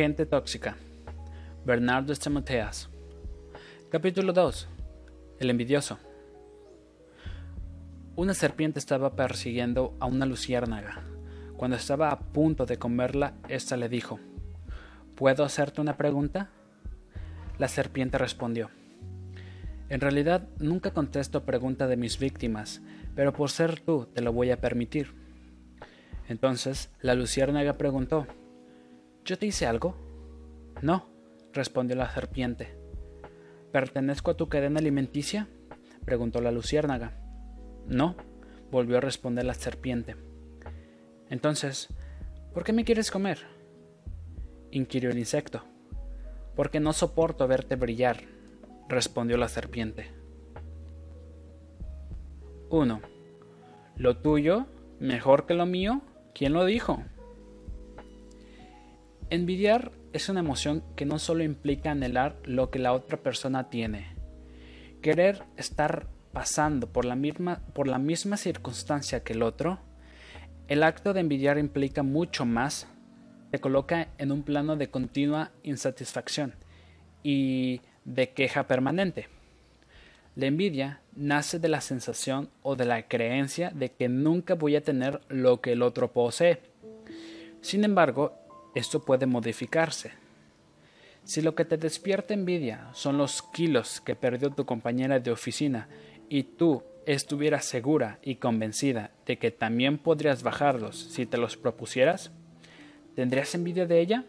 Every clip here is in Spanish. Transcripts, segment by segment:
Gente tóxica. Bernardo Estemoteas. Capítulo 2. El envidioso. Una serpiente estaba persiguiendo a una luciérnaga. Cuando estaba a punto de comerla, ésta le dijo ¿Puedo hacerte una pregunta? La serpiente respondió En realidad nunca contesto pregunta de mis víctimas, pero por ser tú te lo voy a permitir. Entonces la luciérnaga preguntó ¿Yo te hice algo? No, respondió la serpiente. ¿Pertenezco a tu cadena alimenticia? preguntó la luciérnaga. No, volvió a responder la serpiente. Entonces, ¿por qué me quieres comer? inquirió el insecto. Porque no soporto verte brillar, respondió la serpiente. 1. ¿Lo tuyo mejor que lo mío? ¿Quién lo dijo? Envidiar es una emoción que no solo implica anhelar lo que la otra persona tiene, querer estar pasando por la misma, por la misma circunstancia que el otro, el acto de envidiar implica mucho más, te coloca en un plano de continua insatisfacción y de queja permanente. La envidia nace de la sensación o de la creencia de que nunca voy a tener lo que el otro posee. Sin embargo, esto puede modificarse. Si lo que te despierta envidia son los kilos que perdió tu compañera de oficina y tú estuvieras segura y convencida de que también podrías bajarlos si te los propusieras, ¿tendrías envidia de ella?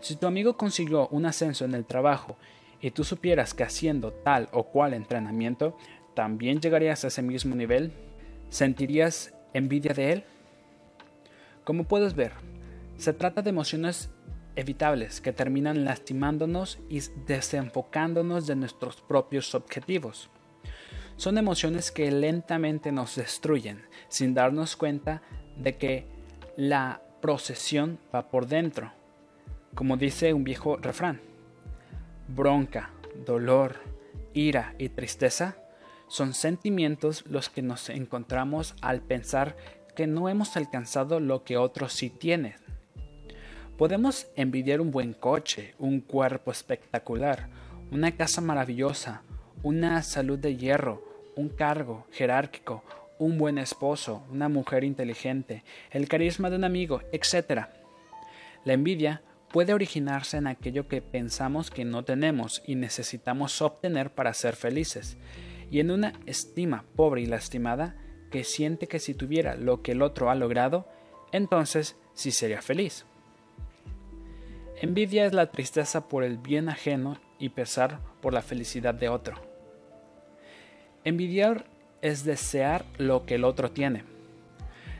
Si tu amigo consiguió un ascenso en el trabajo y tú supieras que haciendo tal o cual entrenamiento también llegarías a ese mismo nivel, ¿sentirías envidia de él? Como puedes ver, se trata de emociones evitables que terminan lastimándonos y desenfocándonos de nuestros propios objetivos. Son emociones que lentamente nos destruyen sin darnos cuenta de que la procesión va por dentro. Como dice un viejo refrán, bronca, dolor, ira y tristeza son sentimientos los que nos encontramos al pensar que no hemos alcanzado lo que otros sí tienen Podemos envidiar un buen coche, un cuerpo espectacular, una casa maravillosa, una salud de hierro, un cargo jerárquico, un buen esposo, una mujer inteligente, el carisma de un amigo, etc. La envidia puede originarse en aquello que pensamos que no tenemos y necesitamos obtener para ser felices, y en una estima pobre y lastimada que siente que si tuviera lo que el otro ha logrado, entonces sí sería feliz. Envidia es la tristeza por el bien ajeno y pesar por la felicidad de otro. Envidiar es desear lo que el otro tiene.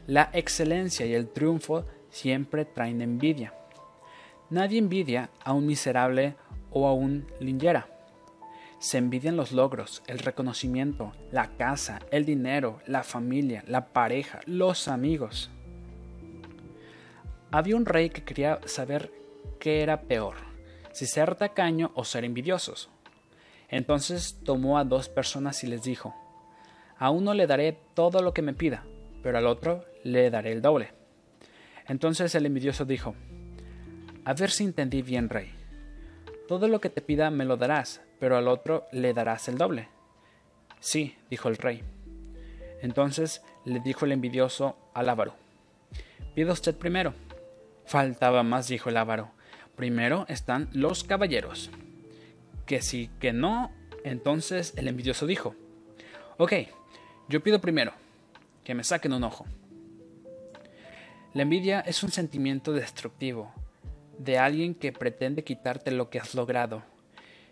La excelencia y el triunfo siempre traen envidia. Nadie envidia a un miserable o a un lingera. Se envidian los logros, el reconocimiento, la casa, el dinero, la familia, la pareja, los amigos. Había un rey que quería saber qué era peor, si ser tacaño o ser envidiosos. Entonces tomó a dos personas y les dijo, a uno le daré todo lo que me pida, pero al otro le daré el doble. Entonces el envidioso dijo, a ver si entendí bien, rey. Todo lo que te pida me lo darás, pero al otro le darás el doble. Sí, dijo el rey. Entonces le dijo el envidioso al avaro, pida usted primero. Faltaba más, dijo el avaro. Primero están los caballeros. Que si que no, entonces el envidioso dijo, ok, yo pido primero, que me saquen un ojo. La envidia es un sentimiento destructivo, de alguien que pretende quitarte lo que has logrado.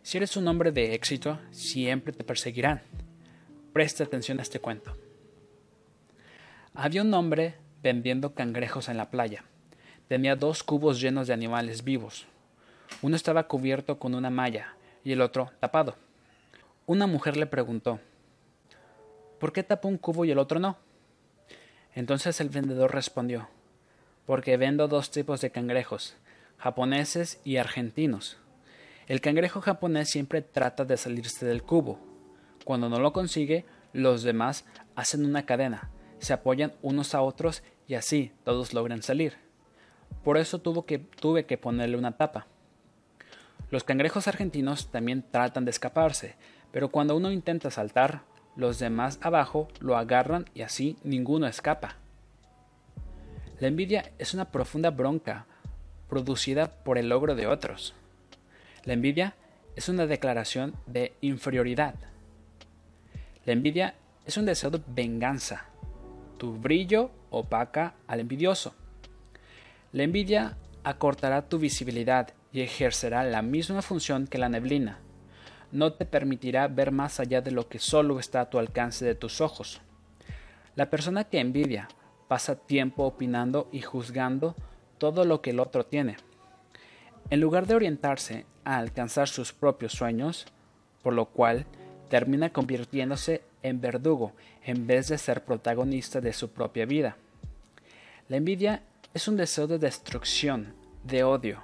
Si eres un hombre de éxito, siempre te perseguirán. Presta atención a este cuento. Había un hombre vendiendo cangrejos en la playa. Tenía dos cubos llenos de animales vivos. Uno estaba cubierto con una malla y el otro tapado. Una mujer le preguntó ¿Por qué tapó un cubo y el otro no? Entonces el vendedor respondió Porque vendo dos tipos de cangrejos, japoneses y argentinos. El cangrejo japonés siempre trata de salirse del cubo. Cuando no lo consigue, los demás hacen una cadena, se apoyan unos a otros y así todos logran salir. Por eso tuve que ponerle una tapa. Los cangrejos argentinos también tratan de escaparse, pero cuando uno intenta saltar, los demás abajo lo agarran y así ninguno escapa. La envidia es una profunda bronca producida por el logro de otros. La envidia es una declaración de inferioridad. La envidia es un deseo de venganza. Tu brillo opaca al envidioso. La envidia acortará tu visibilidad y ejercerá la misma función que la neblina. No te permitirá ver más allá de lo que solo está a tu alcance de tus ojos. La persona que envidia pasa tiempo opinando y juzgando todo lo que el otro tiene. En lugar de orientarse a alcanzar sus propios sueños, por lo cual termina convirtiéndose en verdugo en vez de ser protagonista de su propia vida. La envidia es un deseo de destrucción, de odio.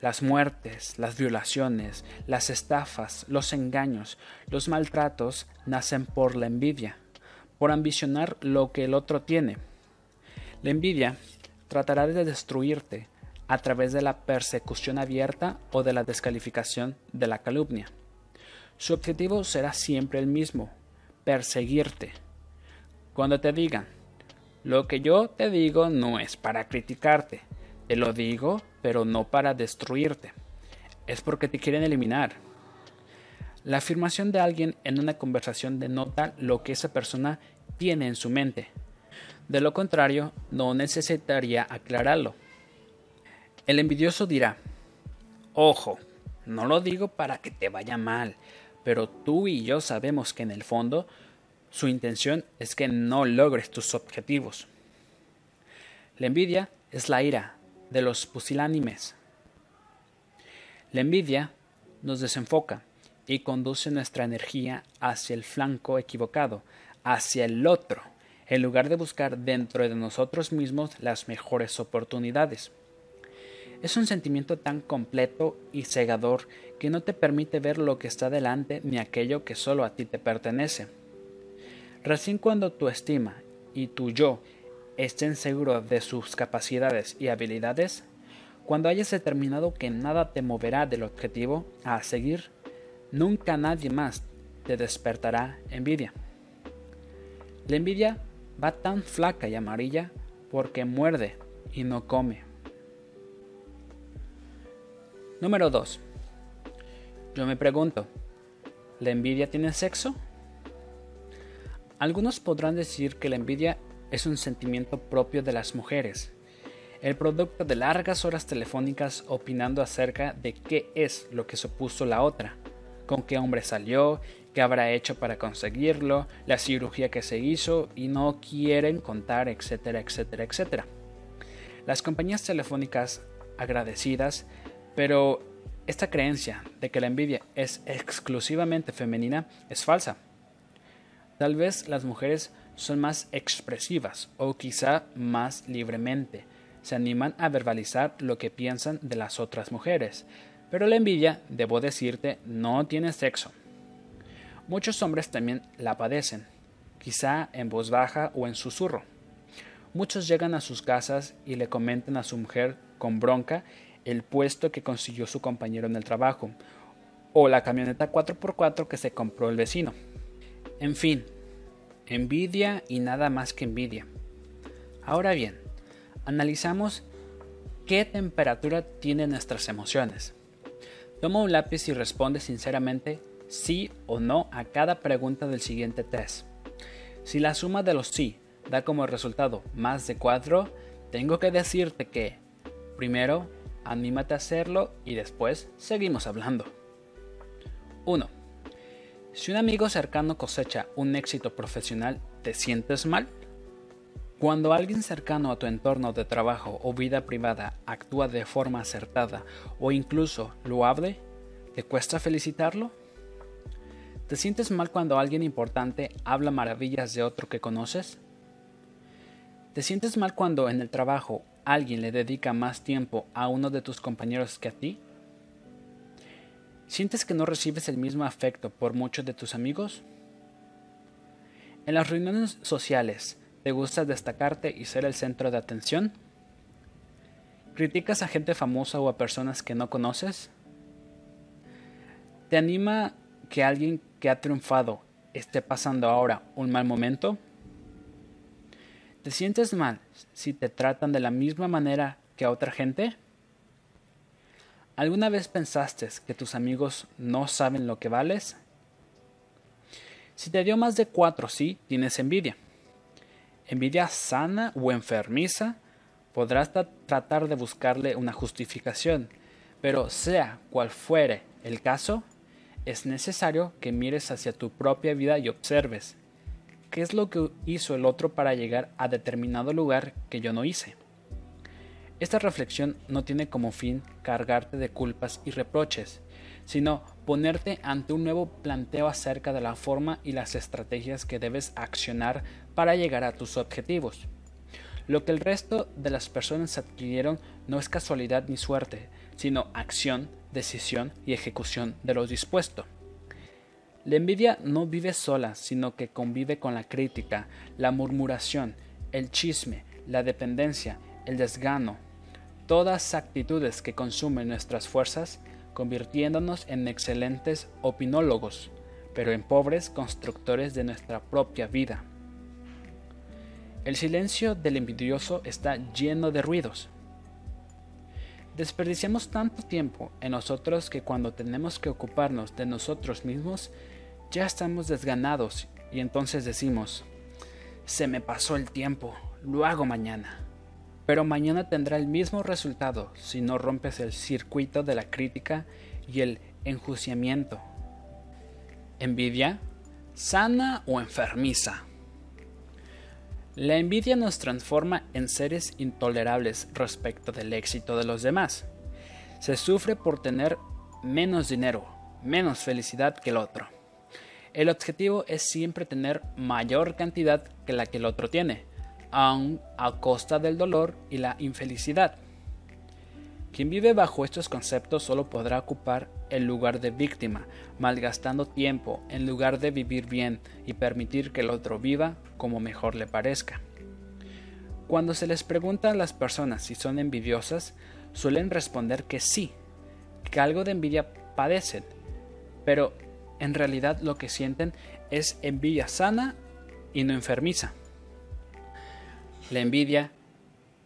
Las muertes, las violaciones, las estafas, los engaños, los maltratos nacen por la envidia, por ambicionar lo que el otro tiene. La envidia tratará de destruirte a través de la persecución abierta o de la descalificación de la calumnia. Su objetivo será siempre el mismo, perseguirte. Cuando te digan, lo que yo te digo no es para criticarte, te lo digo, pero no para destruirte. Es porque te quieren eliminar. La afirmación de alguien en una conversación denota lo que esa persona tiene en su mente. De lo contrario, no necesitaría aclararlo. El envidioso dirá, ojo, no lo digo para que te vaya mal, pero tú y yo sabemos que en el fondo su intención es que no logres tus objetivos. La envidia es la ira de los pusilánimes. La envidia nos desenfoca y conduce nuestra energía hacia el flanco equivocado, hacia el otro, en lugar de buscar dentro de nosotros mismos las mejores oportunidades. Es un sentimiento tan completo y cegador que no te permite ver lo que está delante ni aquello que solo a ti te pertenece. Recién cuando tu estima y tu yo estén seguros de sus capacidades y habilidades, cuando hayas determinado que nada te moverá del objetivo a seguir, nunca nadie más te despertará envidia. La envidia va tan flaca y amarilla porque muerde y no come. Número 2. Yo me pregunto, ¿la envidia tiene sexo? Algunos podrán decir que la envidia es un sentimiento propio de las mujeres, el producto de largas horas telefónicas opinando acerca de qué es lo que supuso la otra, con qué hombre salió, qué habrá hecho para conseguirlo, la cirugía que se hizo y no quieren contar, etcétera, etcétera, etcétera. Las compañías telefónicas agradecidas, pero esta creencia de que la envidia es exclusivamente femenina es falsa. Tal vez las mujeres son más expresivas o quizá más libremente. Se animan a verbalizar lo que piensan de las otras mujeres. Pero la envidia, debo decirte, no tiene sexo. Muchos hombres también la padecen, quizá en voz baja o en susurro. Muchos llegan a sus casas y le comentan a su mujer con bronca el puesto que consiguió su compañero en el trabajo, o la camioneta 4x4 que se compró el vecino. En fin, envidia y nada más que envidia. Ahora bien, analizamos qué temperatura tienen nuestras emociones. Toma un lápiz y responde sinceramente sí o no a cada pregunta del siguiente test. Si la suma de los sí da como resultado más de 4, tengo que decirte que, primero, anímate a hacerlo y después seguimos hablando. 1. Si un amigo cercano cosecha un éxito profesional, ¿te sientes mal? Cuando alguien cercano a tu entorno de trabajo o vida privada actúa de forma acertada o incluso loable, ¿te cuesta felicitarlo? ¿Te sientes mal cuando alguien importante habla maravillas de otro que conoces? ¿Te sientes mal cuando en el trabajo alguien le dedica más tiempo a uno de tus compañeros que a ti? ¿Sientes que no recibes el mismo afecto por muchos de tus amigos? En las reuniones sociales, ¿te gusta destacarte y ser el centro de atención? ¿Criticas a gente famosa o a personas que no conoces? ¿Te anima que alguien que ha triunfado esté pasando ahora un mal momento? ¿Te sientes mal si te tratan de la misma manera que a otra gente? ¿Alguna vez pensaste que tus amigos no saben lo que vales? Si te dio más de cuatro sí, tienes envidia. Envidia sana o enfermiza, podrás tratar de buscarle una justificación, pero sea cual fuere el caso, es necesario que mires hacia tu propia vida y observes qué es lo que hizo el otro para llegar a determinado lugar que yo no hice. Esta reflexión no tiene como fin cargarte de culpas y reproches, sino ponerte ante un nuevo planteo acerca de la forma y las estrategias que debes accionar para llegar a tus objetivos. Lo que el resto de las personas adquirieron no es casualidad ni suerte, sino acción, decisión y ejecución de lo dispuesto. La envidia no vive sola, sino que convive con la crítica, la murmuración, el chisme, la dependencia, el desgano, todas actitudes que consumen nuestras fuerzas, convirtiéndonos en excelentes opinólogos, pero en pobres constructores de nuestra propia vida. El silencio del envidioso está lleno de ruidos. Desperdiciamos tanto tiempo en nosotros que cuando tenemos que ocuparnos de nosotros mismos, ya estamos desganados y entonces decimos, se me pasó el tiempo, lo hago mañana pero mañana tendrá el mismo resultado si no rompes el circuito de la crítica y el enjuiciamiento. ¿Envidia? ¿Sana o enfermiza? La envidia nos transforma en seres intolerables respecto del éxito de los demás. Se sufre por tener menos dinero, menos felicidad que el otro. El objetivo es siempre tener mayor cantidad que la que el otro tiene, aun a costa del dolor y la infelicidad. Quien vive bajo estos conceptos solo podrá ocupar el lugar de víctima, malgastando tiempo en lugar de vivir bien y permitir que el otro viva como mejor le parezca. Cuando se les pregunta a las personas si son envidiosas, suelen responder que sí, que algo de envidia padecen, pero en realidad lo que sienten es envidia sana y no enfermiza. La envidia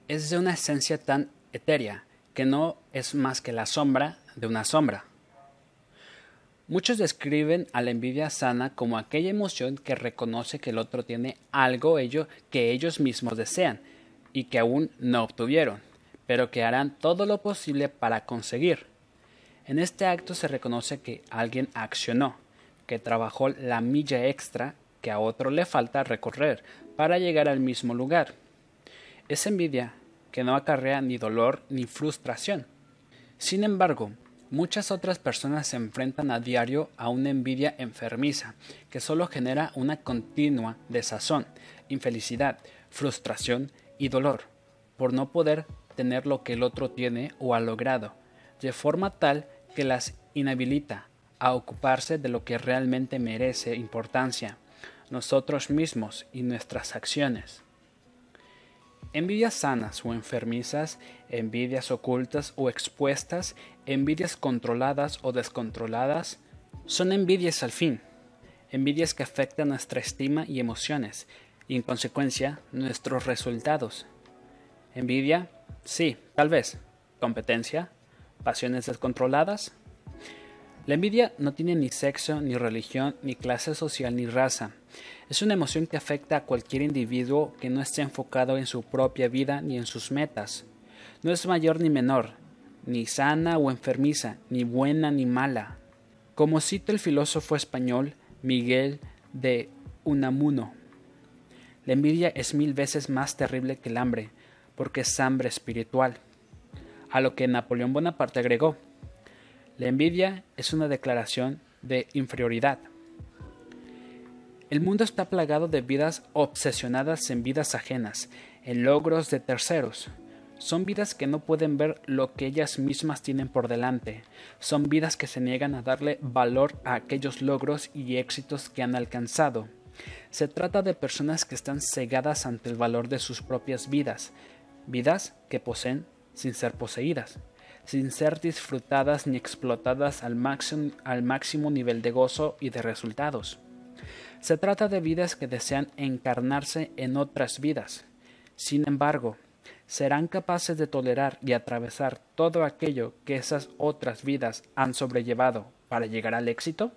es de una esencia tan etérea que no es más que la sombra de una sombra. Muchos describen a la envidia sana como aquella emoción que reconoce que el otro tiene algo ello que ellos mismos desean y que aún no obtuvieron, pero que harán todo lo posible para conseguir. En este acto se reconoce que alguien accionó, que trabajó la milla extra que a otro le falta recorrer para llegar al mismo lugar. Es envidia que no acarrea ni dolor ni frustración. Sin embargo, muchas otras personas se enfrentan a diario a una envidia enfermiza que solo genera una continua desazón, infelicidad, frustración y dolor por no poder tener lo que el otro tiene o ha logrado, de forma tal que las inhabilita a ocuparse de lo que realmente merece importancia, nosotros mismos y nuestras acciones. Envidias sanas o enfermizas, envidias ocultas o expuestas, envidias controladas o descontroladas, son envidias al fin, envidias que afectan nuestra estima y emociones, y en consecuencia nuestros resultados. Envidia, sí, tal vez. Competencia, pasiones descontroladas. La envidia no tiene ni sexo, ni religión, ni clase social, ni raza. Es una emoción que afecta a cualquier individuo que no esté enfocado en su propia vida ni en sus metas. No es mayor ni menor, ni sana o enfermiza, ni buena ni mala. Como cita el filósofo español Miguel de Unamuno, la envidia es mil veces más terrible que el hambre, porque es hambre espiritual. A lo que Napoleón Bonaparte agregó, la envidia es una declaración de inferioridad. El mundo está plagado de vidas obsesionadas en vidas ajenas, en logros de terceros. Son vidas que no pueden ver lo que ellas mismas tienen por delante. Son vidas que se niegan a darle valor a aquellos logros y éxitos que han alcanzado. Se trata de personas que están cegadas ante el valor de sus propias vidas, vidas que poseen sin ser poseídas, sin ser disfrutadas ni explotadas al máximo, nivel de gozo y de resultados. Se trata de vidas que desean encarnarse en otras vidas. Sin embargo, serán capaces de tolerar y atravesar todo aquello que esas otras vidas han sobrellevado para llegar al éxito?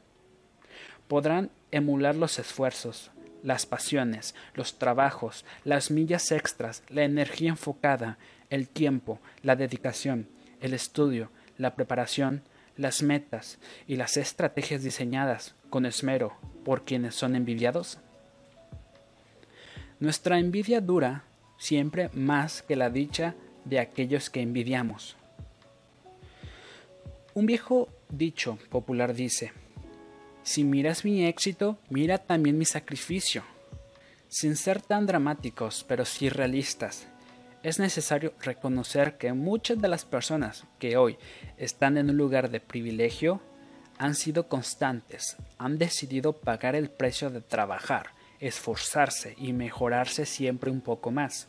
Podrán emular los esfuerzos, las pasiones, los trabajos, las millas extras, la energía enfocada, el tiempo, la dedicación, el estudio, la preparación, las metas y las estrategias diseñadas con esmero por quienes son envidiados? Nuestra envidia dura siempre más que la dicha de aquellos que envidiamos. Un viejo dicho popular dice, si miras mi éxito, mira también mi sacrificio. Sin ser tan dramáticos, pero sí realistas, es necesario reconocer que muchas de las personas que hoy están en un lugar de privilegio han sido constantes, han decidido pagar el precio de trabajar, esforzarse y mejorarse siempre un poco más.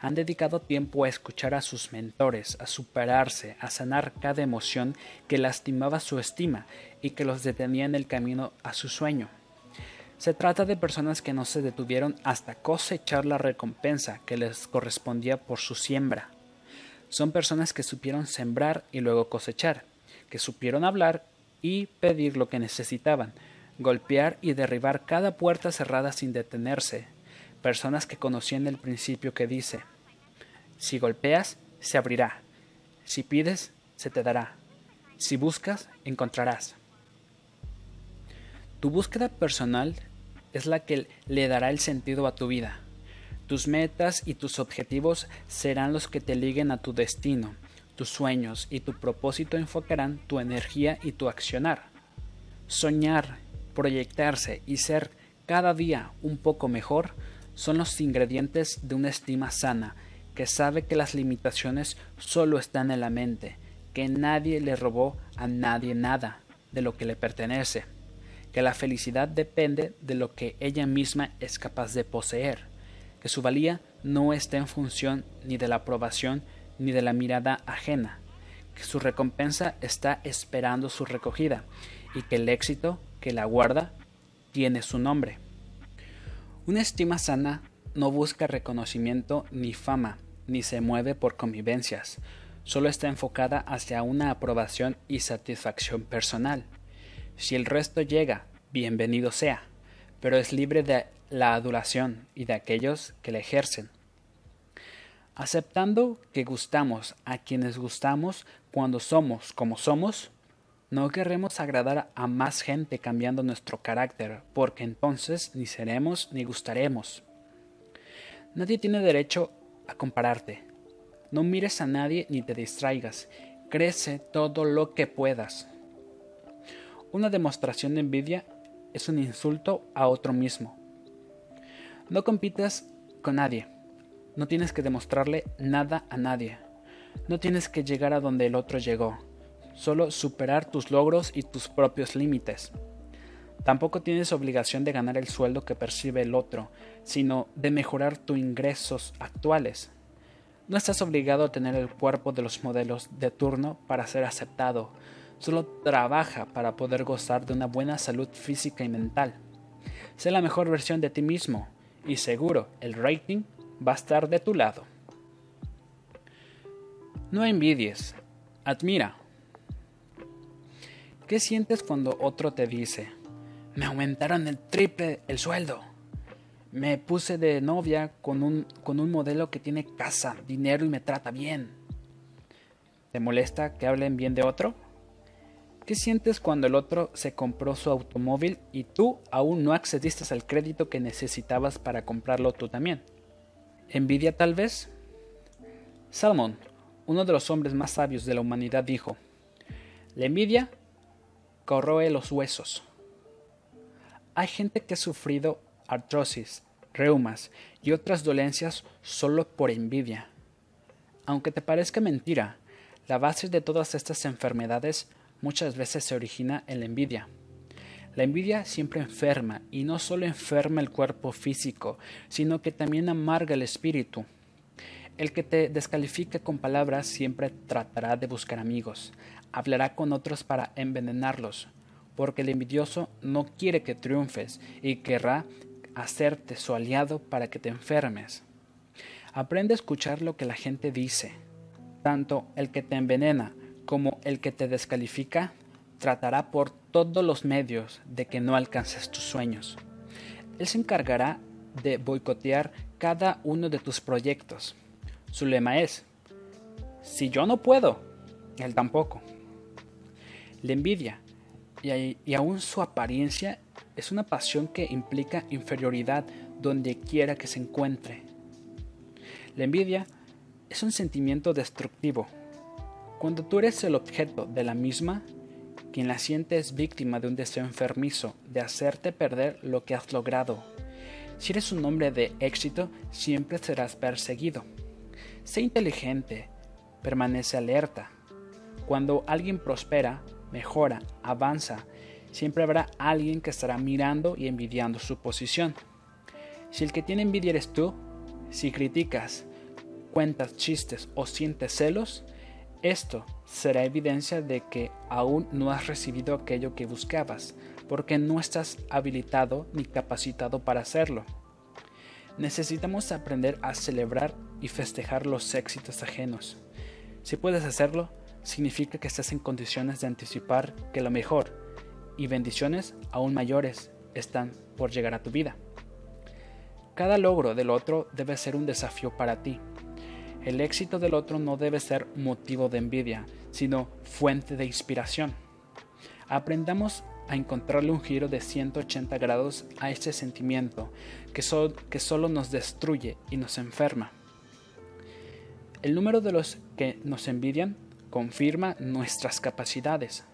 Han dedicado tiempo a escuchar a sus mentores, a superarse, a sanar cada emoción que lastimaba su estima y que los detenía en el camino a su sueño. Se trata de personas que no se detuvieron hasta cosechar la recompensa que les correspondía por su siembra. Son personas que supieron sembrar y luego cosechar, que supieron hablar y pedir lo que necesitaban, golpear y derribar cada puerta cerrada sin detenerse, personas que conocían el principio que dice, si golpeas, se abrirá, si pides, se te dará, si buscas, encontrarás. Tu búsqueda personal es la que le dará el sentido a tu vida. Tus metas y tus objetivos serán los que te liguen a tu destino. Tus sueños y tu propósito enfocarán tu energía y tu accionar. Soñar, proyectarse y ser cada día un poco mejor son los ingredientes de una estima sana, que sabe que las limitaciones solo están en la mente, que nadie le robó a nadie nada de lo que le pertenece, que la felicidad depende de lo que ella misma es capaz de poseer, que su valía no está en función ni de la aprobación ni de la mirada ajena, que su recompensa está esperando su recogida y que el éxito que la guarda tiene su nombre. Una estima sana no busca reconocimiento ni fama, ni se mueve por convivencias, solo está enfocada hacia una aprobación y satisfacción personal. Si el resto llega, bienvenido sea, pero es libre de la adulación y de aquellos que la ejercen. Aceptando que gustamos a quienes gustamos cuando somos como somos, no querremos agradar a más gente cambiando nuestro carácter, porque entonces ni seremos ni gustaremos. Nadie tiene derecho a compararte. No mires a nadie ni te distraigas. Crece todo lo que puedas. Una demostración de envidia es un insulto a otro mismo. No compitas con nadie. No tienes que demostrarle nada a nadie. No tienes que llegar a donde el otro llegó solo superar tus logros y tus propios límites. Tampoco tienes obligación de ganar el sueldo que percibe el otro, sino de mejorar tus ingresos actuales. No estás obligado a tener el cuerpo de los modelos de turno para ser aceptado, solo trabaja para poder gozar de una buena salud física y mental. Sé la mejor versión de ti mismo y seguro el rating va a estar de tu lado. No envidies, admira. ¿Qué sientes cuando otro te dice, me aumentaron el triple el sueldo? Me puse de novia con un, con un modelo que tiene casa, dinero y me trata bien. ¿Te molesta que hablen bien de otro? ¿Qué sientes cuando el otro se compró su automóvil y tú aún no accediste al crédito que necesitabas para comprarlo tú también? ¿Envidia tal vez? Salmon, uno de los hombres más sabios de la humanidad, dijo, La envidia corroe los huesos. Hay gente que ha sufrido artrosis, reumas y otras dolencias solo por envidia. Aunque te parezca mentira, la base de todas estas enfermedades muchas veces se origina en la envidia. La envidia siempre enferma, y no solo enferma el cuerpo físico, sino que también amarga el espíritu. El que te descalifique con palabras siempre tratará de buscar amigos, hablará con otros para envenenarlos, porque el envidioso no quiere que triunfes y querrá hacerte su aliado para que te enfermes. Aprende a escuchar lo que la gente dice. Tanto el que te envenena como el que te descalifica tratará por todos los medios de que no alcances tus sueños. Él se encargará de boicotear cada uno de tus proyectos. Su lema es, si yo no puedo, él tampoco. La envidia y, aún su apariencia es una pasión que implica inferioridad donde quiera que se encuentre. La envidia es un sentimiento destructivo. Cuando tú eres el objeto de la misma, quien la siente es víctima de un deseo enfermizo de hacerte perder lo que has logrado. Si eres un hombre de éxito, siempre serás perseguido. Sé inteligente, permanece alerta. Cuando alguien prospera, mejora, avanza, siempre habrá alguien que estará mirando y envidiando su posición. Si el que tiene envidia eres tú, si criticas, cuentas chistes o sientes celos, esto será evidencia de que aún no has recibido aquello que buscabas, porque no estás habilitado ni capacitado para hacerlo. Necesitamos aprender a celebrar y festejar los éxitos ajenos. Si puedes hacerlo, significa que estás en condiciones de anticipar que lo mejor y bendiciones aún mayores están por llegar a tu vida. Cada logro del otro debe ser un desafío para ti el éxito del otro no debe ser motivo de envidia, sino fuente de inspiración. Aprendamos a encontrarle un giro de 180 grados a este sentimiento que, que solo nos destruye y nos enferma. El número de los que nos envidian confirma nuestras capacidades.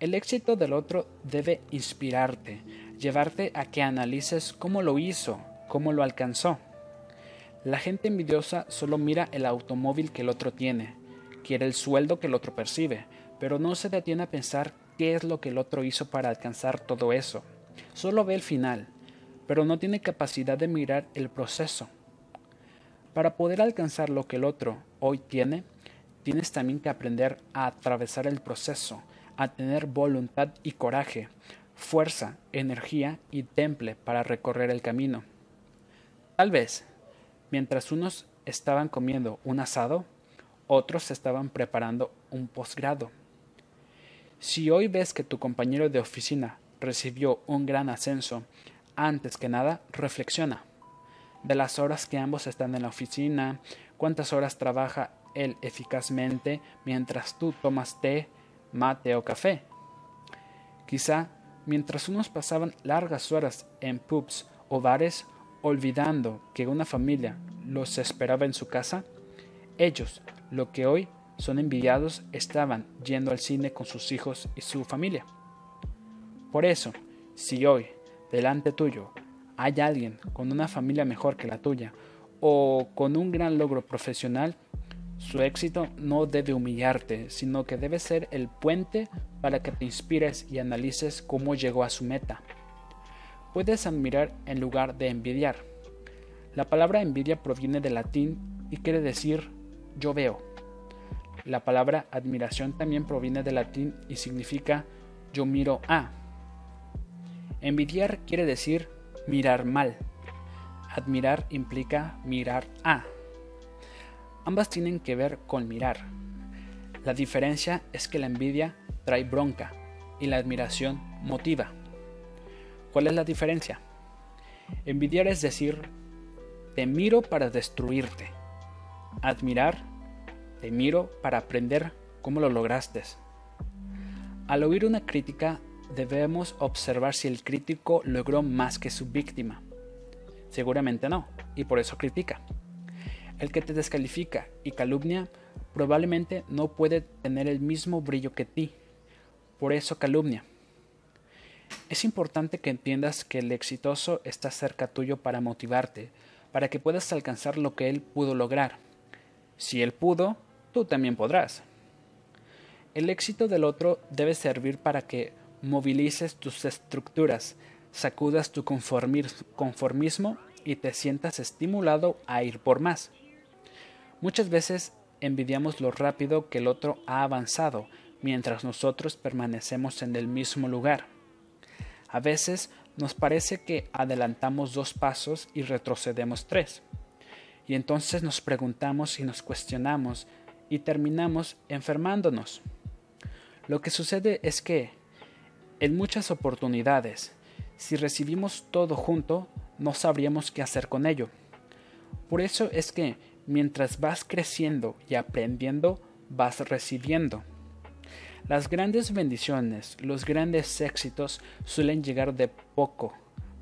El éxito del otro debe inspirarte, llevarte a que analices cómo lo hizo, cómo lo alcanzó. La gente envidiosa solo mira el automóvil que el otro tiene, quiere el sueldo que el otro percibe, pero no se detiene a pensar qué es lo que el otro hizo para alcanzar todo eso. Solo ve el final, pero no tiene capacidad de mirar el proceso. Para poder alcanzar lo que el otro hoy tiene, tienes también que aprender a atravesar el proceso, a tener voluntad y coraje, fuerza, energía y temple para recorrer el camino. Tal vez Mientras unos estaban comiendo un asado, otros estaban preparando un posgrado. Si hoy ves que tu compañero de oficina recibió un gran ascenso, antes que nada reflexiona de las horas que ambos están en la oficina, cuántas horas trabaja él eficazmente mientras tú tomas té, mate o café. Quizá mientras unos pasaban largas horas en pubs o bares, olvidando que una familia los esperaba en su casa, ellos, lo que hoy son envidiados, estaban yendo al cine con sus hijos y su familia. Por eso, si hoy, delante tuyo, hay alguien con una familia mejor que la tuya o con un gran logro profesional, su éxito no debe humillarte, sino que debe ser el puente para que te inspires y analices cómo llegó a su meta. Puedes admirar en lugar de envidiar. La palabra envidia proviene del latín y quiere decir yo veo. La palabra admiración también proviene del latín y significa yo miro a. Envidiar quiere decir mirar mal. Admirar implica mirar a. Ambas tienen que ver con mirar. La diferencia es que la envidia trae bronca y la admiración motiva. ¿Cuál es la diferencia? Envidiar es decir, te miro para destruirte. Admirar, te miro para aprender cómo lo lograste. Al oír una crítica, debemos observar si el crítico logró más que su víctima. Seguramente no, y por eso critica. El que te descalifica y calumnia probablemente no puede tener el mismo brillo que ti, por eso calumnia. Es importante que entiendas que el exitoso está cerca tuyo para motivarte, para que puedas alcanzar lo que él pudo lograr. Si él pudo, tú también podrás. El éxito del otro debe servir para que movilices tus estructuras, sacudas tu conformismo y te sientas estimulado a ir por más. Muchas veces envidiamos lo rápido que el otro ha avanzado mientras nosotros permanecemos en el mismo lugar. A veces nos parece que adelantamos dos pasos y retrocedemos tres. Y entonces nos preguntamos y nos cuestionamos y terminamos enfermándonos. Lo que sucede es que, en muchas oportunidades, si recibimos todo junto, no sabríamos qué hacer con ello. Por eso es que, mientras vas creciendo y aprendiendo, vas recibiendo. Las grandes bendiciones, los grandes éxitos suelen llegar de poco,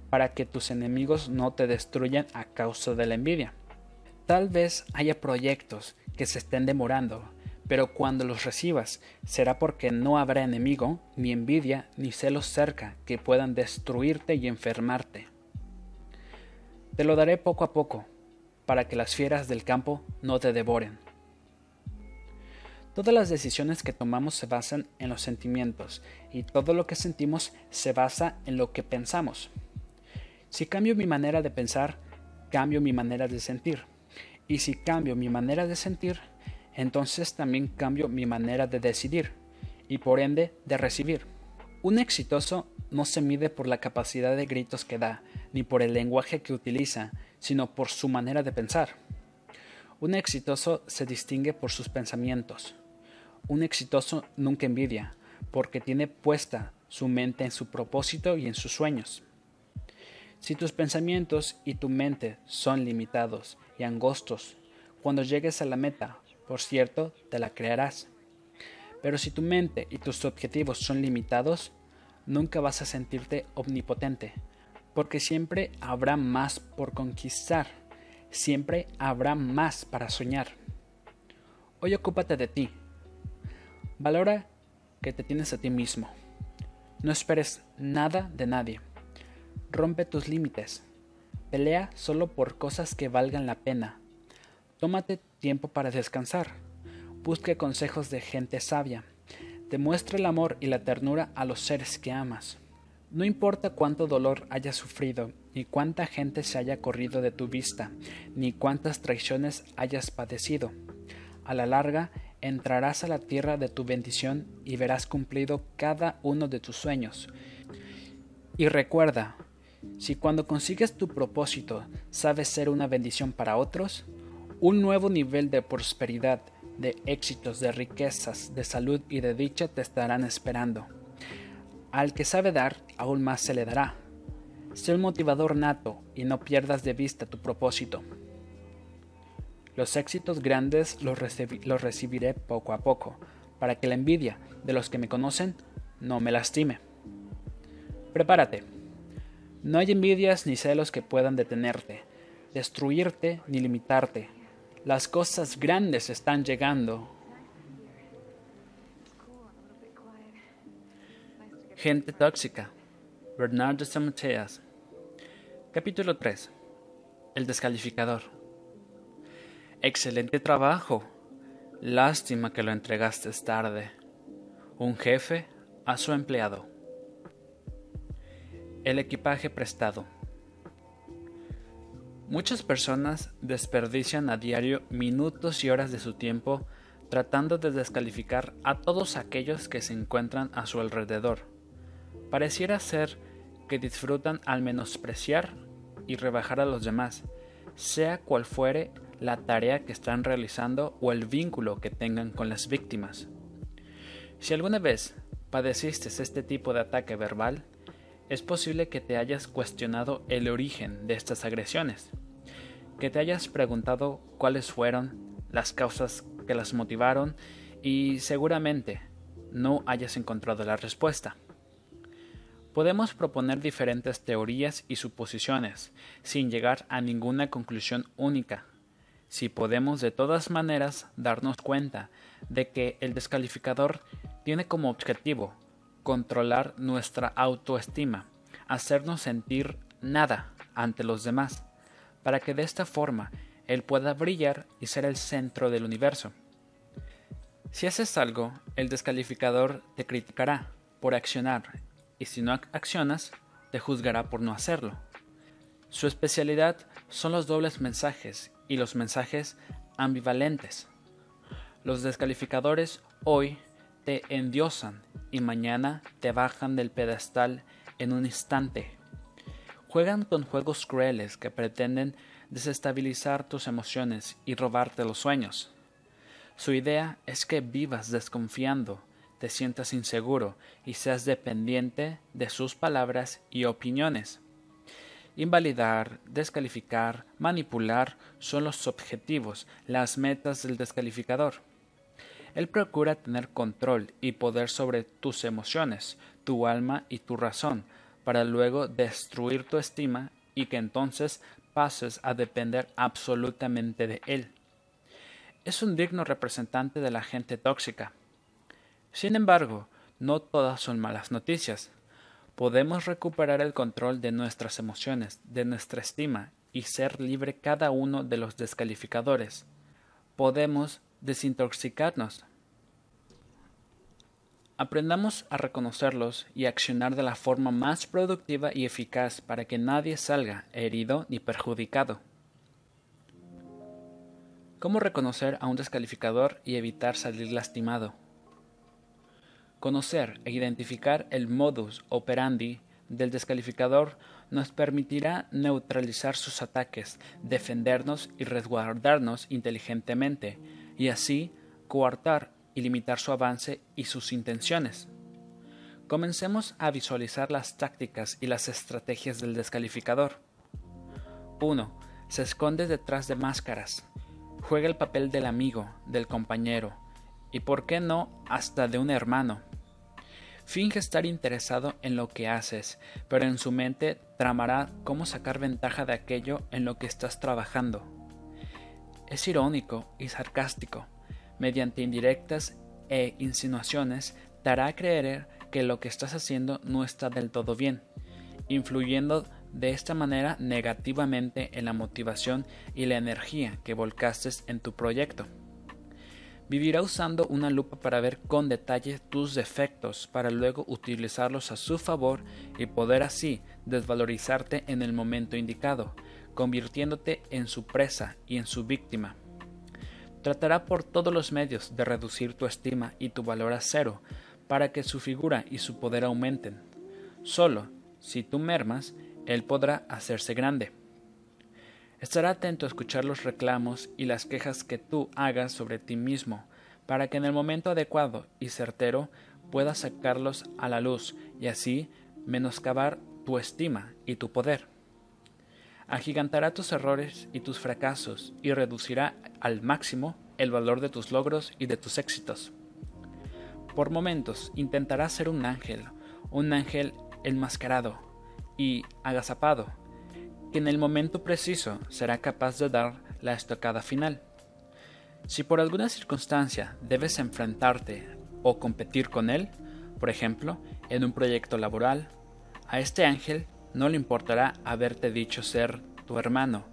para que tus enemigos no te destruyan a causa de la envidia. Tal vez haya proyectos que se estén demorando, pero cuando los recibas será porque no habrá enemigo, ni envidia, ni celos cerca que puedan destruirte y enfermarte. Te lo daré poco a poco, para que las fieras del campo no te devoren. Todas las decisiones que tomamos se basan en los sentimientos, y todo lo que sentimos se basa en lo que pensamos. Si cambio mi manera de pensar, cambio mi manera de sentir. Y si cambio mi manera de sentir, entonces también cambio mi manera de decidir y por ende de recibir. Un exitoso no se mide por la capacidad de gritos que da, ni por el lenguaje que utiliza, sino por su manera de pensar. Un exitoso se distingue por sus pensamientos. Un exitoso nunca envidia, porque tiene puesta su mente en su propósito y en sus sueños. Si tus pensamientos y tu mente son limitados y angostos, cuando llegues a la meta por cierto, te la crearás. Pero si tu mente y tus objetivos son limitados, nunca vas a sentirte omnipotente, porque siempre habrá más por conquistar, siempre habrá más para soñar. Hoy ocúpate de ti. Valora que te tienes a ti mismo. No esperes nada de nadie. Rompe tus límites. Pelea solo por cosas que valgan la pena. Tómate tiempo para descansar. Busque consejos de gente sabia. Demuestra el amor y la ternura a los seres que amas. No importa cuánto dolor hayas sufrido, ni cuánta gente se haya corrido de tu vista, ni cuántas traiciones hayas padecido. A la larga, entrarás a la tierra de tu bendición y verás cumplido cada uno de tus sueños. Y recuerda, si cuando consigues tu propósito sabes ser una bendición para otros, un nuevo nivel de prosperidad, de éxitos, de riquezas, de salud y de dicha te estarán esperando. Al que sabe dar, aún más se le dará. Sé un motivador nato y no pierdas de vista tu propósito. Los éxitos grandes los, recibiré poco a poco, para que la envidia de los que me conocen no me lastime. Prepárate. No hay envidias ni celos que puedan detenerte, destruirte ni limitarte, las cosas grandes están llegando. Gente tóxica. Bernardo Samuteas. Capítulo 3. El descalificador. Excelente trabajo. Lástima que lo entregaste tarde. Un jefe a su empleado. El equipaje prestado. Muchas personas desperdician a diario minutos y horas de su tiempo tratando de descalificar a todos aquellos que se encuentran a su alrededor. Pareciera ser que disfrutan al menospreciar y rebajar a los demás, sea cual fuere la tarea que están realizando o el vínculo que tengan con las víctimas. Si alguna vez padeciste este tipo de ataque verbal, es posible que te hayas cuestionado el origen de estas agresiones, que te hayas preguntado cuáles fueron las causas que las motivaron y seguramente no hayas encontrado la respuesta. Podemos proponer diferentes teorías y suposiciones sin llegar a ninguna conclusión única. Si podemos de todas maneras darnos cuenta de que el descalificador tiene como objetivo controlar nuestra autoestima, hacernos sentir nada ante los demás, para que de esta forma Él pueda brillar y ser el centro del universo. Si haces algo, el descalificador te criticará por accionar, y si no accionas, te juzgará por no hacerlo. Su especialidad son los dobles mensajes y los mensajes ambivalentes. Los descalificadores hoy te endiosan y mañana te bajan del pedestal en un instante. Juegan con juegos crueles que pretenden desestabilizar tus emociones y robarte los sueños. Su idea es que vivas desconfiando, te sientas inseguro y seas dependiente de sus palabras y opiniones. Invalidar, descalificar, manipular son los objetivos, las metas del descalificador. Él procura tener control y poder sobre tus emociones, tu alma y tu razón, para luego destruir tu estima y que entonces pases a depender absolutamente de él. Es un digno representante de la gente tóxica. Sin embargo, no todas son malas noticias podemos recuperar el control de nuestras emociones, de nuestra estima y ser libre cada uno de los descalificadores. Podemos desintoxicarnos. Aprendamos a reconocerlos y accionar de la forma más productiva y eficaz para que nadie salga herido ni perjudicado. ¿Cómo reconocer a un descalificador y evitar salir lastimado? Conocer e identificar el modus operandi del descalificador nos permitirá neutralizar sus ataques, defendernos y resguardarnos inteligentemente, y así coartar y limitar su avance y sus intenciones. Comencemos a visualizar las tácticas y las estrategias del descalificador. 1. Se esconde detrás de máscaras. Juega el papel del amigo, del compañero, y por qué no hasta de un hermano. Finge estar interesado en lo que haces, pero en su mente tramará cómo sacar ventaja de aquello en lo que estás trabajando. Es irónico y sarcástico. Mediante indirectas e insinuaciones te hará creer que lo que estás haciendo no está del todo bien, influyendo de esta manera negativamente en la motivación y la energía que volcaste en tu proyecto. Vivirá usando una lupa para ver con detalle tus defectos para luego utilizarlos a su favor y poder así desvalorizarte en el momento indicado, convirtiéndote en su presa y en su víctima. Tratará por todos los medios de reducir tu estima y tu valor a cero para que su figura y su poder aumenten. Solo si tú mermas, él podrá hacerse grande. Estará atento a escuchar los reclamos y las quejas que tú hagas sobre ti mismo, para que en el momento adecuado y certero puedas sacarlos a la luz y así menoscabar tu estima y tu poder. Agigantará tus errores y tus fracasos y reducirá al máximo el valor de tus logros y de tus éxitos. Por momentos intentará ser un ángel, un ángel enmascarado y agazapado, que en el momento preciso será capaz de dar la estocada final. Si por alguna circunstancia debes enfrentarte o competir con él, por ejemplo, en un proyecto laboral, a este ángel no le importará haberte dicho ser tu hermano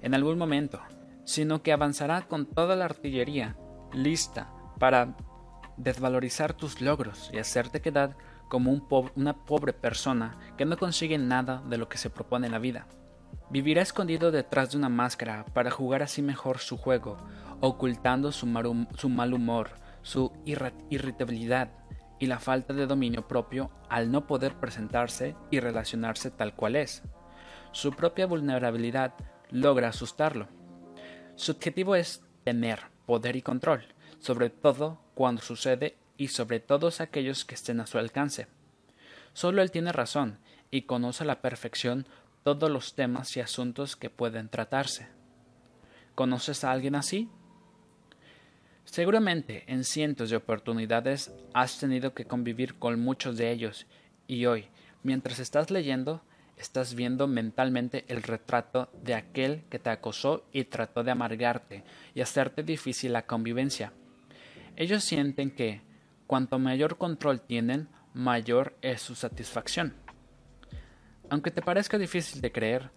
en algún momento, sino que avanzará con toda la artillería lista para desvalorizar tus logros y hacerte quedar como una pobre persona que no consigue nada de lo que se propone en la vida. Vivirá escondido detrás de una máscara para jugar así mejor su juego, ocultando su, mal humor, su irritabilidad y la falta de dominio propio al no poder presentarse y relacionarse tal cual es. Su propia vulnerabilidad logra asustarlo. Su objetivo es tener poder y control, sobre todo cuando sucede y sobre todos aquellos que estén a su alcance. Solo él tiene razón y conoce la perfección todos los temas y asuntos que pueden tratarse. ¿Conoces a alguien así? Seguramente en cientos de oportunidades has tenido que convivir con muchos de ellos y hoy, mientras estás leyendo, estás viendo mentalmente el retrato de aquel que te acosó y trató de amargarte y hacerte difícil la convivencia. Ellos sienten que, cuanto mayor control tienen, mayor es su satisfacción. Aunque te parezca difícil de creer,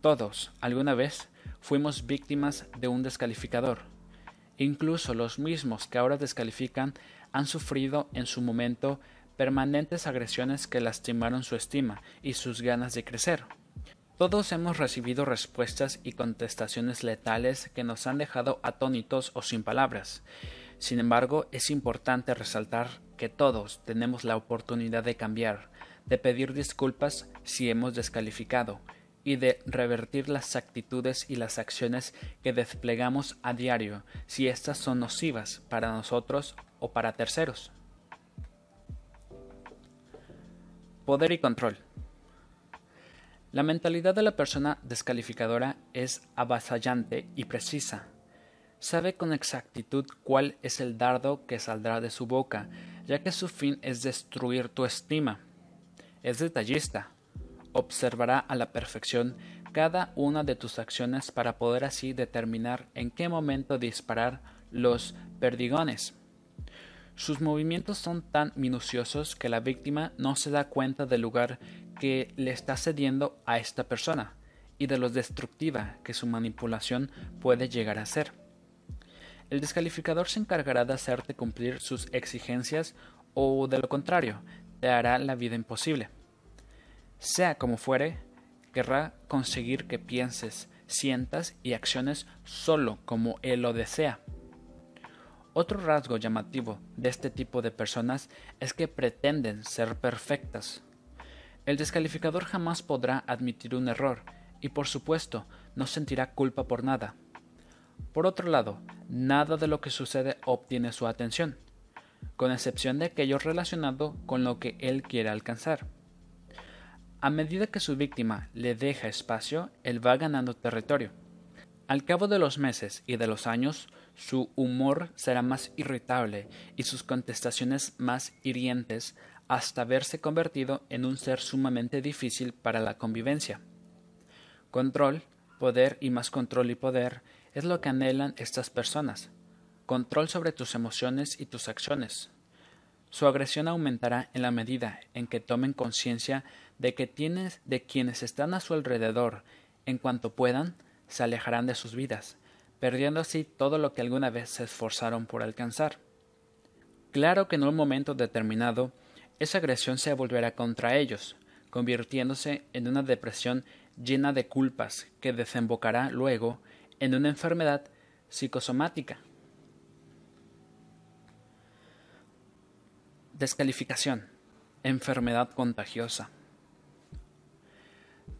todos, alguna vez, fuimos víctimas de un descalificador. Incluso los mismos que ahora descalifican han sufrido en su momento permanentes agresiones que lastimaron su estima y sus ganas de crecer. Todos hemos recibido respuestas y contestaciones letales que nos han dejado atónitos o sin palabras. Sin embargo, es importante resaltar que todos tenemos la oportunidad de cambiar, de pedir disculpas si hemos descalificado y de revertir las actitudes y las acciones que desplegamos a diario si éstas son nocivas para nosotros o para terceros. Poder y control. La mentalidad de la persona descalificadora es avasallante y precisa. Sabe con exactitud cuál es el dardo que saldrá de su boca, ya que su fin es destruir tu estima. Es detallista. Observará a la perfección cada una de tus acciones para poder así determinar en qué momento disparar los perdigones. Sus movimientos son tan minuciosos que la víctima no se da cuenta del lugar que le está cediendo a esta persona y de lo destructiva que su manipulación puede llegar a ser. El descalificador se encargará de hacerte cumplir sus exigencias o, de lo contrario, te hará la vida imposible. Sea como fuere, querrá conseguir que pienses, sientas y acciones solo como él lo desea. Otro rasgo llamativo de este tipo de personas es que pretenden ser perfectas. El descalificador jamás podrá admitir un error y por supuesto no sentirá culpa por nada. Por otro lado, nada de lo que sucede obtiene su atención, con excepción de aquello relacionado con lo que él quiere alcanzar. A medida que su víctima le deja espacio, él va ganando territorio. Al cabo de los meses y de los años, su humor será más irritable y sus contestaciones más hirientes hasta verse convertido en un ser sumamente difícil para la convivencia. Control, poder y más control y poder es lo que anhelan estas personas. Control sobre tus emociones y tus acciones. Su agresión aumentará en la medida en que tomen conciencia de que tienes de quienes están a su alrededor, en cuanto puedan, se alejarán de sus vidas, perdiendo así todo lo que alguna vez se esforzaron por alcanzar. Claro que en un momento determinado, esa agresión se volverá contra ellos, convirtiéndose en una depresión llena de culpas que desembocará luego en una enfermedad psicosomática. Descalificación. Enfermedad contagiosa.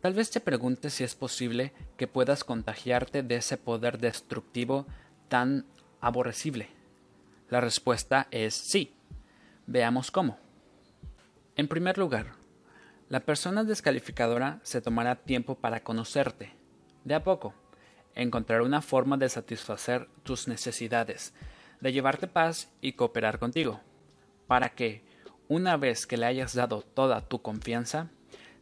Tal vez te preguntes si es posible que puedas contagiarte de ese poder destructivo tan aborrecible. La respuesta es sí. Veamos cómo. En primer lugar, la persona descalificadora se tomará tiempo para conocerte. De a poco, encontrar una forma de satisfacer tus necesidades, de llevarte paz y cooperar contigo, para que, una vez que le hayas dado toda tu confianza,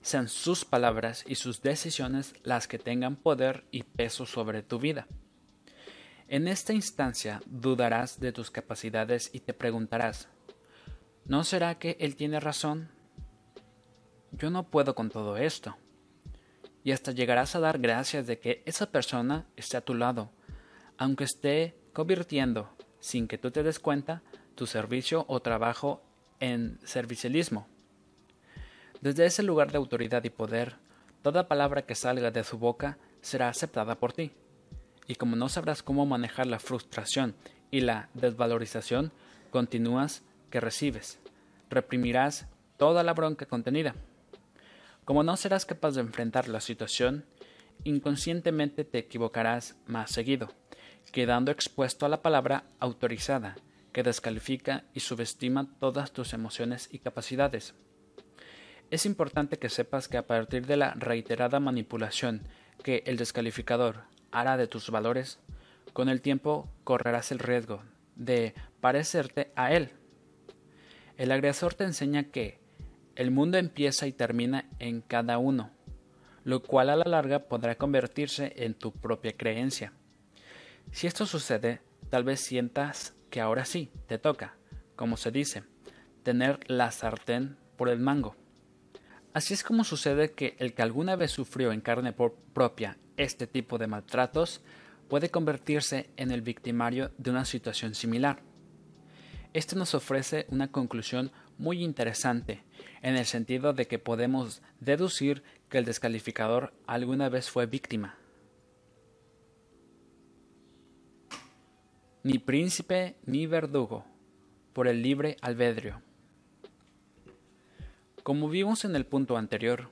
sean sus palabras y sus decisiones las que tengan poder y peso sobre tu vida. En esta instancia dudarás de tus capacidades y te preguntarás, ¿no será que él tiene razón? Yo no puedo con todo esto. Y hasta llegarás a dar gracias de que esa persona esté a tu lado, aunque esté convirtiendo, sin que tú te des cuenta, tu servicio o trabajo en servicialismo. Desde ese lugar de autoridad y poder, toda palabra que salga de su boca será aceptada por ti. Y como no sabrás cómo manejar la frustración y la desvalorización continúas que recibes, reprimirás toda la bronca contenida. Como no serás capaz de enfrentar la situación, inconscientemente te equivocarás más seguido, quedando expuesto a la palabra autorizada, que descalifica y subestima todas tus emociones y capacidades. Es importante que sepas que a partir de la reiterada manipulación que el descalificador hará de tus valores, con el tiempo correrás el riesgo de parecerte a él. El agresor te enseña que el mundo empieza y termina en cada uno, lo cual a la larga podrá convertirse en tu propia creencia. Si esto sucede, tal vez sientas que ahora sí te toca, como se dice, tener la sartén por el mango. Así es como sucede que el que alguna vez sufrió en carne propia este tipo de maltratos puede convertirse en el victimario de una situación similar. Esto nos ofrece una conclusión muy interesante, en el sentido de que podemos deducir que el descalificador alguna vez fue víctima. Ni príncipe ni verdugo, por el libre albedrío. Como vimos en el punto anterior,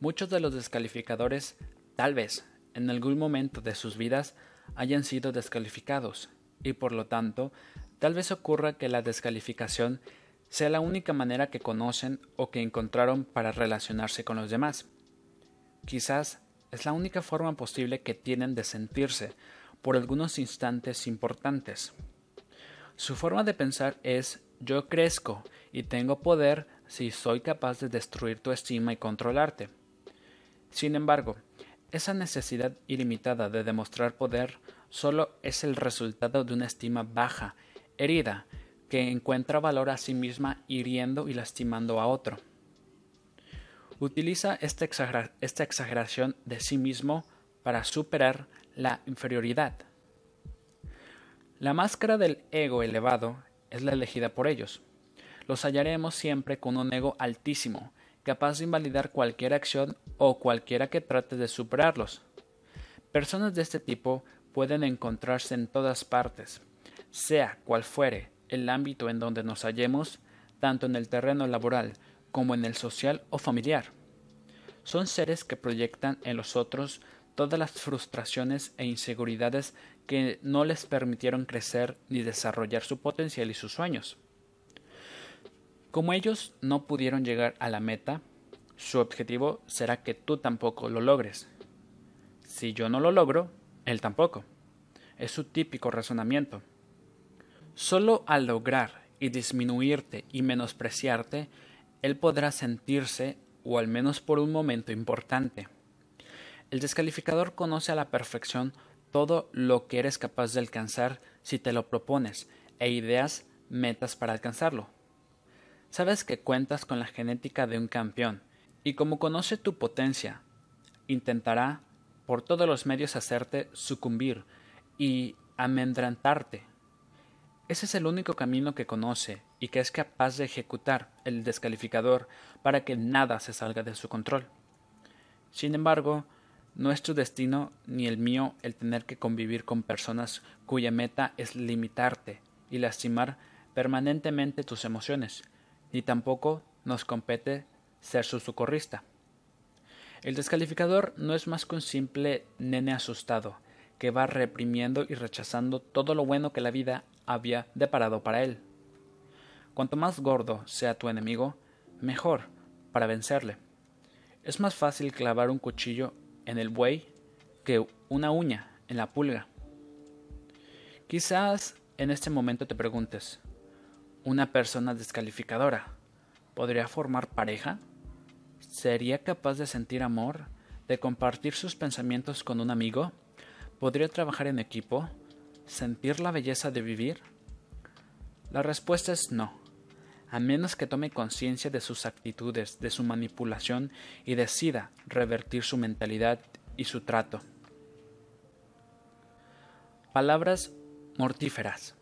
muchos de los descalificadores, tal vez, en algún momento de sus vidas, hayan sido descalificados, y por lo tanto, tal vez ocurra que la descalificación sea la única manera que conocen o que encontraron para relacionarse con los demás. Quizás es la única forma posible que tienen de sentirse por algunos instantes importantes. Su forma de pensar es yo crezco y tengo poder si soy capaz de destruir tu estima y controlarte. Sin embargo, esa necesidad ilimitada de demostrar poder solo es el resultado de una estima baja, herida, que encuentra valor a sí misma hiriendo y lastimando a otro. Utiliza esta, exageración de sí mismo para superar la inferioridad. La máscara del ego elevado es la elegida por ellos. Los hallaremos siempre con un ego altísimo, capaz de invalidar cualquier acción o cualquiera que trate de superarlos. Personas de este tipo pueden encontrarse en todas partes, sea cual fuere el ámbito en donde nos hallemos, tanto en el terreno laboral como en el social o familiar. Son seres que proyectan en los otros todas las frustraciones e inseguridades que no les permitieron crecer ni desarrollar su potencial y sus sueños. Como ellos no pudieron llegar a la meta, su objetivo será que tú tampoco lo logres. Si yo no lo logro, él tampoco. Es su típico razonamiento. Solo al lograr y disminuirte y menospreciarte, él podrá sentirse, o al menos por un momento importante. El descalificador conoce a la perfección todo lo que eres capaz de alcanzar si te lo propones e ideas metas para alcanzarlo. Sabes que cuentas con la genética de un campeón y como conoce tu potencia, intentará por todos los medios hacerte sucumbir y amendrantarte. Ese es el único camino que conoce y que es capaz de ejecutar el descalificador para que nada se salga de su control. Sin embargo, nuestro destino ni el mío el tener que convivir con personas cuya meta es limitarte y lastimar permanentemente tus emociones, ni tampoco nos compete ser su socorrista. El descalificador no es más que un simple nene asustado, que va reprimiendo y rechazando todo lo bueno que la vida había deparado para él. Cuanto más gordo sea tu enemigo, mejor para vencerle. Es más fácil clavar un cuchillo en el buey que una uña en la pulga. Quizás en este momento te preguntes, ¿una persona descalificadora podría formar pareja? ¿Sería capaz de sentir amor, de compartir sus pensamientos con un amigo? ¿Podría trabajar en equipo? ¿Sentir la belleza de vivir? La respuesta es no, a menos que tome conciencia de sus actitudes, de su manipulación y decida revertir su mentalidad y su trato. Palabras mortíferas.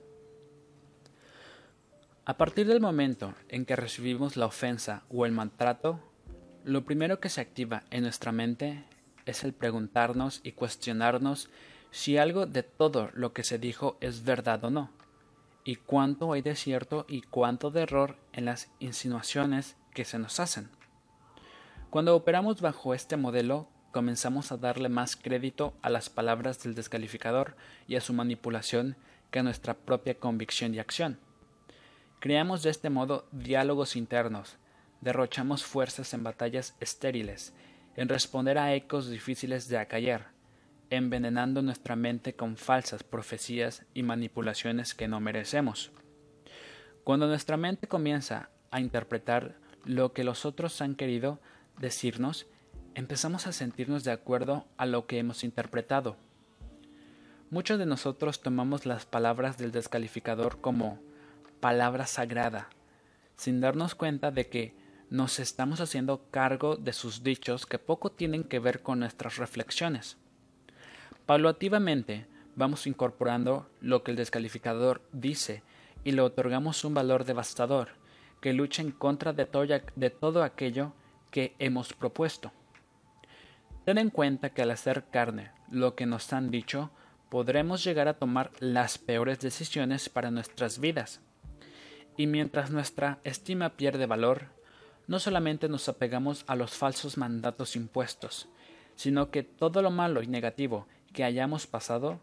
A partir del momento en que recibimos la ofensa o el maltrato, lo primero que se activa en nuestra mente es el preguntarnos y cuestionarnos si algo de todo lo que se dijo es verdad o no, y cuánto hay de cierto y cuánto de error en las insinuaciones que se nos hacen. Cuando operamos bajo este modelo, comenzamos a darle más crédito a las palabras del descalificador y a su manipulación que a nuestra propia convicción y acción. Creamos de este modo diálogos internos, derrochamos fuerzas en batallas estériles, en responder a ecos difíciles de acallar, envenenando nuestra mente con falsas profecías y manipulaciones que no merecemos. Cuando nuestra mente comienza a interpretar lo que los otros han querido decirnos, empezamos a sentirnos de acuerdo a lo que hemos interpretado. Muchos de nosotros tomamos las palabras del descalificador como palabra sagrada, sin darnos cuenta de que nos estamos haciendo cargo de sus dichos que poco tienen que ver con nuestras reflexiones. Paulativamente vamos incorporando lo que el descalificador dice y le otorgamos un valor devastador, que lucha en contra de, de todo aquello que hemos propuesto. Ten en cuenta que al hacer carne lo que nos han dicho, podremos llegar a tomar las peores decisiones para nuestras vidas. Y mientras nuestra estima pierde valor, no solamente nos apegamos a los falsos mandatos impuestos, sino que todo lo malo y negativo que hayamos pasado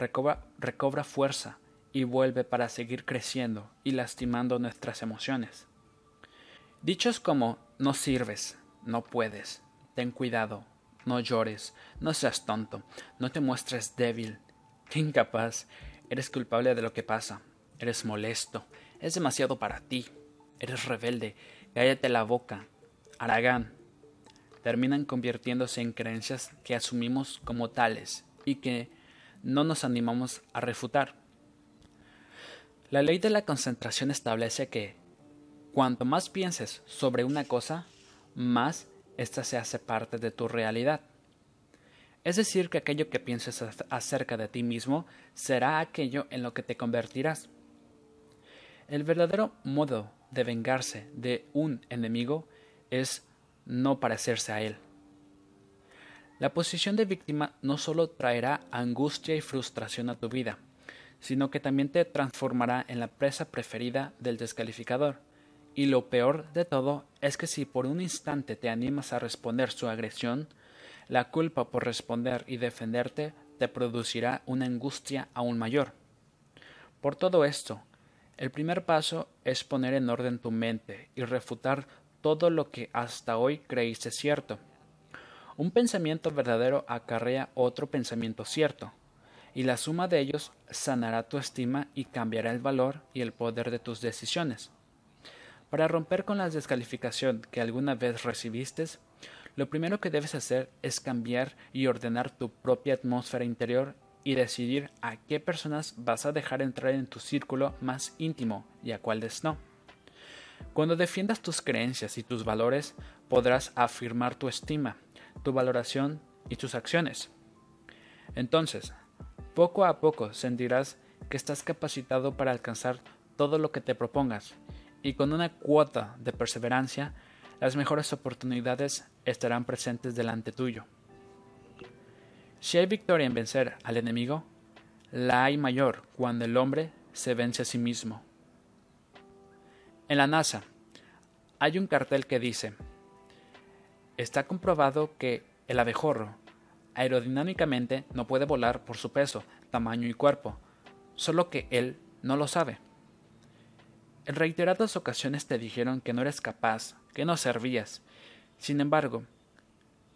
recobra, fuerza y vuelve para seguir creciendo y lastimando nuestras emociones. Dichos como no sirves, no puedes, ten cuidado, no llores, no seas tonto, no te muestres débil, incapaz, eres culpable de lo que pasa, eres molesto, es demasiado para ti, eres rebelde, cállate la boca, Aragán, terminan convirtiéndose en creencias que asumimos como tales y que no nos animamos a refutar. La ley de la concentración establece que cuanto más pienses sobre una cosa, más ésta se hace parte de tu realidad. Es decir, que aquello que pienses acerca de ti mismo será aquello en lo que te convertirás. El verdadero modo de vengarse de un enemigo es no parecerse a él. La posición de víctima no solo traerá angustia y frustración a tu vida, sino que también te transformará en la presa preferida del descalificador. Y lo peor de todo es que si por un instante te animas a responder su agresión, la culpa por responder y defenderte te producirá una angustia aún mayor. Por todo esto, el primer paso es poner en orden tu mente y refutar todo lo que hasta hoy creíste cierto. Un pensamiento verdadero acarrea otro pensamiento cierto, y la suma de ellos sanará tu estima y cambiará el valor y el poder de tus decisiones. Para romper con la descalificación que alguna vez recibiste, lo primero que debes hacer es cambiar y ordenar tu propia atmósfera interior y decidir a qué personas vas a dejar entrar en tu círculo más íntimo y a cuáles no. Cuando defiendas tus creencias y tus valores, podrás afirmar tu estima, tu valoración y tus acciones. Entonces, poco a poco sentirás que estás capacitado para alcanzar todo lo que te propongas y con una cuota de perseverancia, las mejores oportunidades estarán presentes delante tuyo. Si hay victoria en vencer al enemigo, la hay mayor cuando el hombre se vence a sí mismo. En la NASA hay un cartel que dice, está comprobado que el abejorro aerodinámicamente no puede volar por su peso, tamaño y cuerpo, solo que él no lo sabe. En reiteradas ocasiones te dijeron que no eres capaz, que no servías. Sin embargo,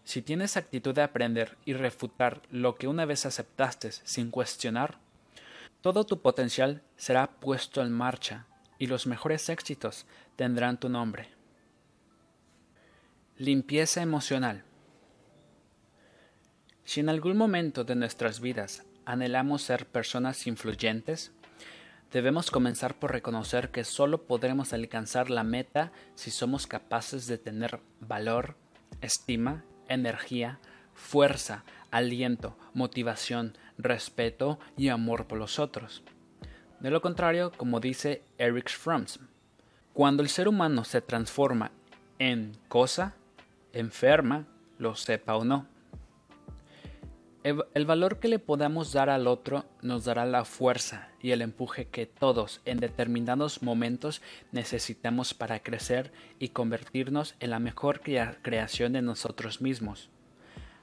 si tienes actitud de aprender y refutar lo que una vez aceptaste sin cuestionar, todo tu potencial será puesto en marcha y los mejores éxitos tendrán tu nombre. Limpieza emocional. Si en algún momento de nuestras vidas anhelamos ser personas influyentes, debemos comenzar por reconocer que solo podremos alcanzar la meta si somos capaces de tener valor, estima energía, fuerza, aliento, motivación, respeto y amor por los otros. De lo contrario, como dice Eric Fromm, cuando el ser humano se transforma en cosa, enferma, lo sepa o no. El, valor que le podamos dar al otro nos dará la fuerza y el empuje que todos en determinados momentos necesitamos para crecer y convertirnos en la mejor creación de nosotros mismos.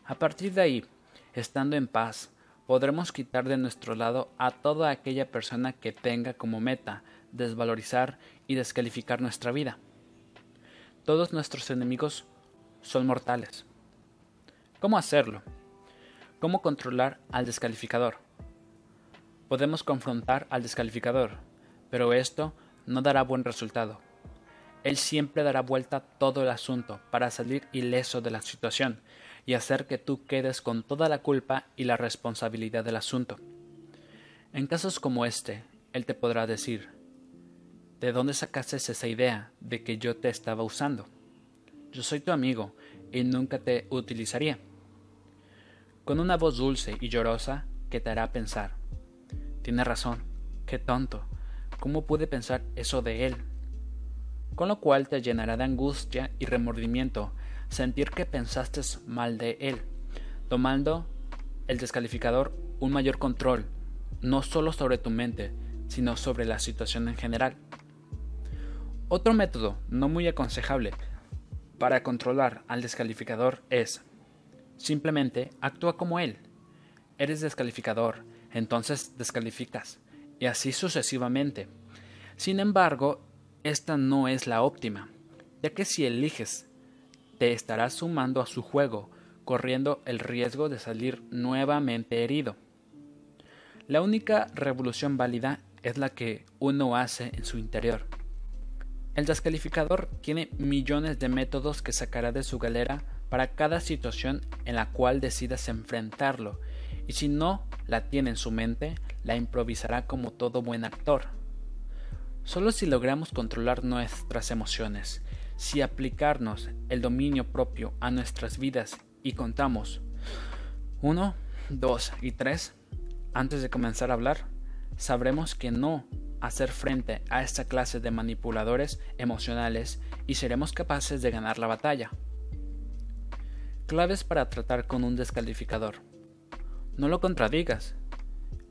A partir de ahí, estando en paz, podremos quitar de nuestro lado a toda aquella persona que tenga como meta desvalorizar y descalificar nuestra vida. Todos nuestros enemigos son mortales. ¿Cómo hacerlo? ¿Cómo controlar al descalificador? Podemos confrontar al descalificador, pero esto no dará buen resultado. Él siempre dará vuelta todo el asunto para salir ileso de la situación y hacer que tú quedes con toda la culpa y la responsabilidad del asunto. En casos como este, él te podrá decir, ¿de dónde sacaste esa idea de que yo te estaba usando? Yo soy tu amigo y nunca te utilizaría con una voz dulce y llorosa que te hará pensar. Tiene razón, qué tonto, ¿cómo pude pensar eso de él? con lo cual te llenará de angustia y remordimiento sentir que pensaste mal de él, tomando el descalificador un mayor control, no solo sobre tu mente, sino sobre la situación en general. Otro método no muy aconsejable para controlar al descalificador es simplemente actúa como él. Eres descalificador, entonces descalificas, y así sucesivamente. Sin embargo, esta no es la óptima, ya que si eliges, te estarás sumando a su juego, corriendo el riesgo de salir nuevamente herido. La única revolución válida es la que uno hace en su interior. El descalificador tiene millones de métodos que sacará de su galera para cada situación en la cual decidas enfrentarlo, y si no la tiene en su mente, la improvisará como todo buen actor. Solo si logramos controlar nuestras emociones, si aplicarnos el dominio propio a nuestras vidas y contamos 1, 2 y 3 antes de comenzar a hablar, sabremos que no hacer frente a esta clase de manipuladores emocionales y seremos capaces de ganar la batalla. Claves para tratar con un descalificador. No lo contradigas.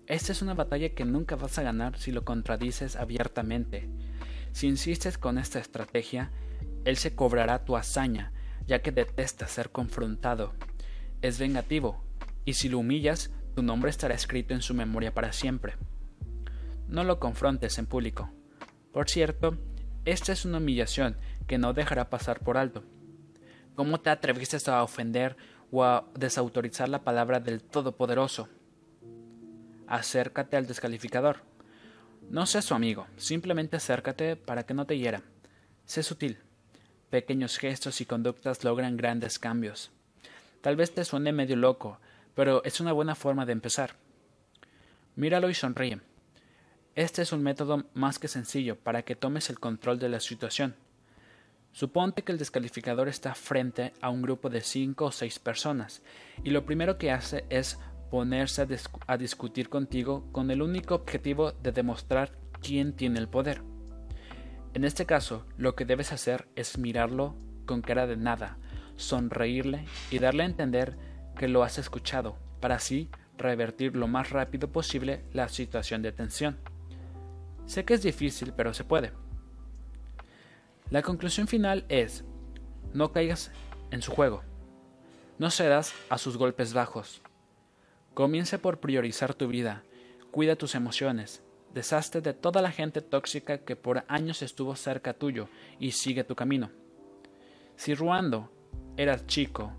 Esta es una batalla que nunca vas a ganar si lo contradices abiertamente. Si insistes con esta estrategia, él se cobrará tu hazaña, ya que detesta ser confrontado. Es vengativo, y si lo humillas, tu nombre estará escrito en su memoria para siempre. No lo confrontes en público. Por cierto, esta es una humillación que no dejará pasar por alto. ¿Cómo te atreviste a ofender o a desautorizar la palabra del Todopoderoso? acércate al descalificador. No seas su amigo, simplemente acércate para que no te hiera. Sé sutil. Pequeños gestos y conductas logran grandes cambios. Tal vez te suene medio loco, pero es una buena forma de empezar. Míralo y sonríe. Este es un método más que sencillo para que tomes el control de la situación. Suponte que el descalificador está frente a un grupo de cinco o seis personas, y lo primero que hace es ponerse a, discutir contigo con el único objetivo de demostrar quién tiene el poder. En este caso, lo que debes hacer es mirarlo con cara de nada, sonreírle y darle a entender que lo has escuchado, para así revertir lo más rápido posible la situación de tensión. Sé que es difícil, pero se puede. La conclusión final es, no caigas en su juego, no cedas a sus golpes bajos, Comience por priorizar tu vida, cuida tus emociones, deshazte de toda la gente tóxica que por años estuvo cerca tuyo y sigue tu camino. Si Ruando eras chico,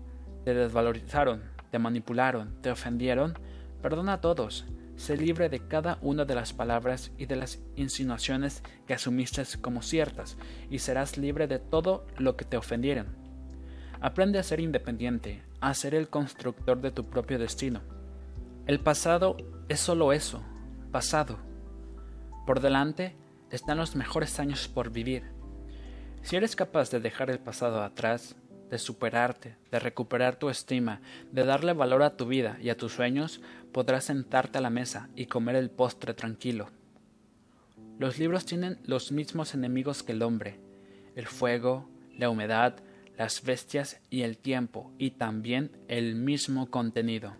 te desvalorizaron, te manipularon, te ofendieron, perdona a todos, sé libre de cada una de las palabras y de las insinuaciones que asumiste como ciertas, y serás libre de todo lo que te ofendieron. Aprende a ser independiente, a ser el constructor de tu propio destino el pasado es solo eso, pasado. Por delante están los mejores años por vivir. Si eres capaz de dejar el pasado atrás, de superarte, de recuperar tu estima, de darle valor a tu vida y a tus sueños, podrás sentarte a la mesa y comer el postre tranquilo. Los libros tienen los mismos enemigos que el hombre, el fuego, la humedad, las bestias y el tiempo, y también el mismo contenido.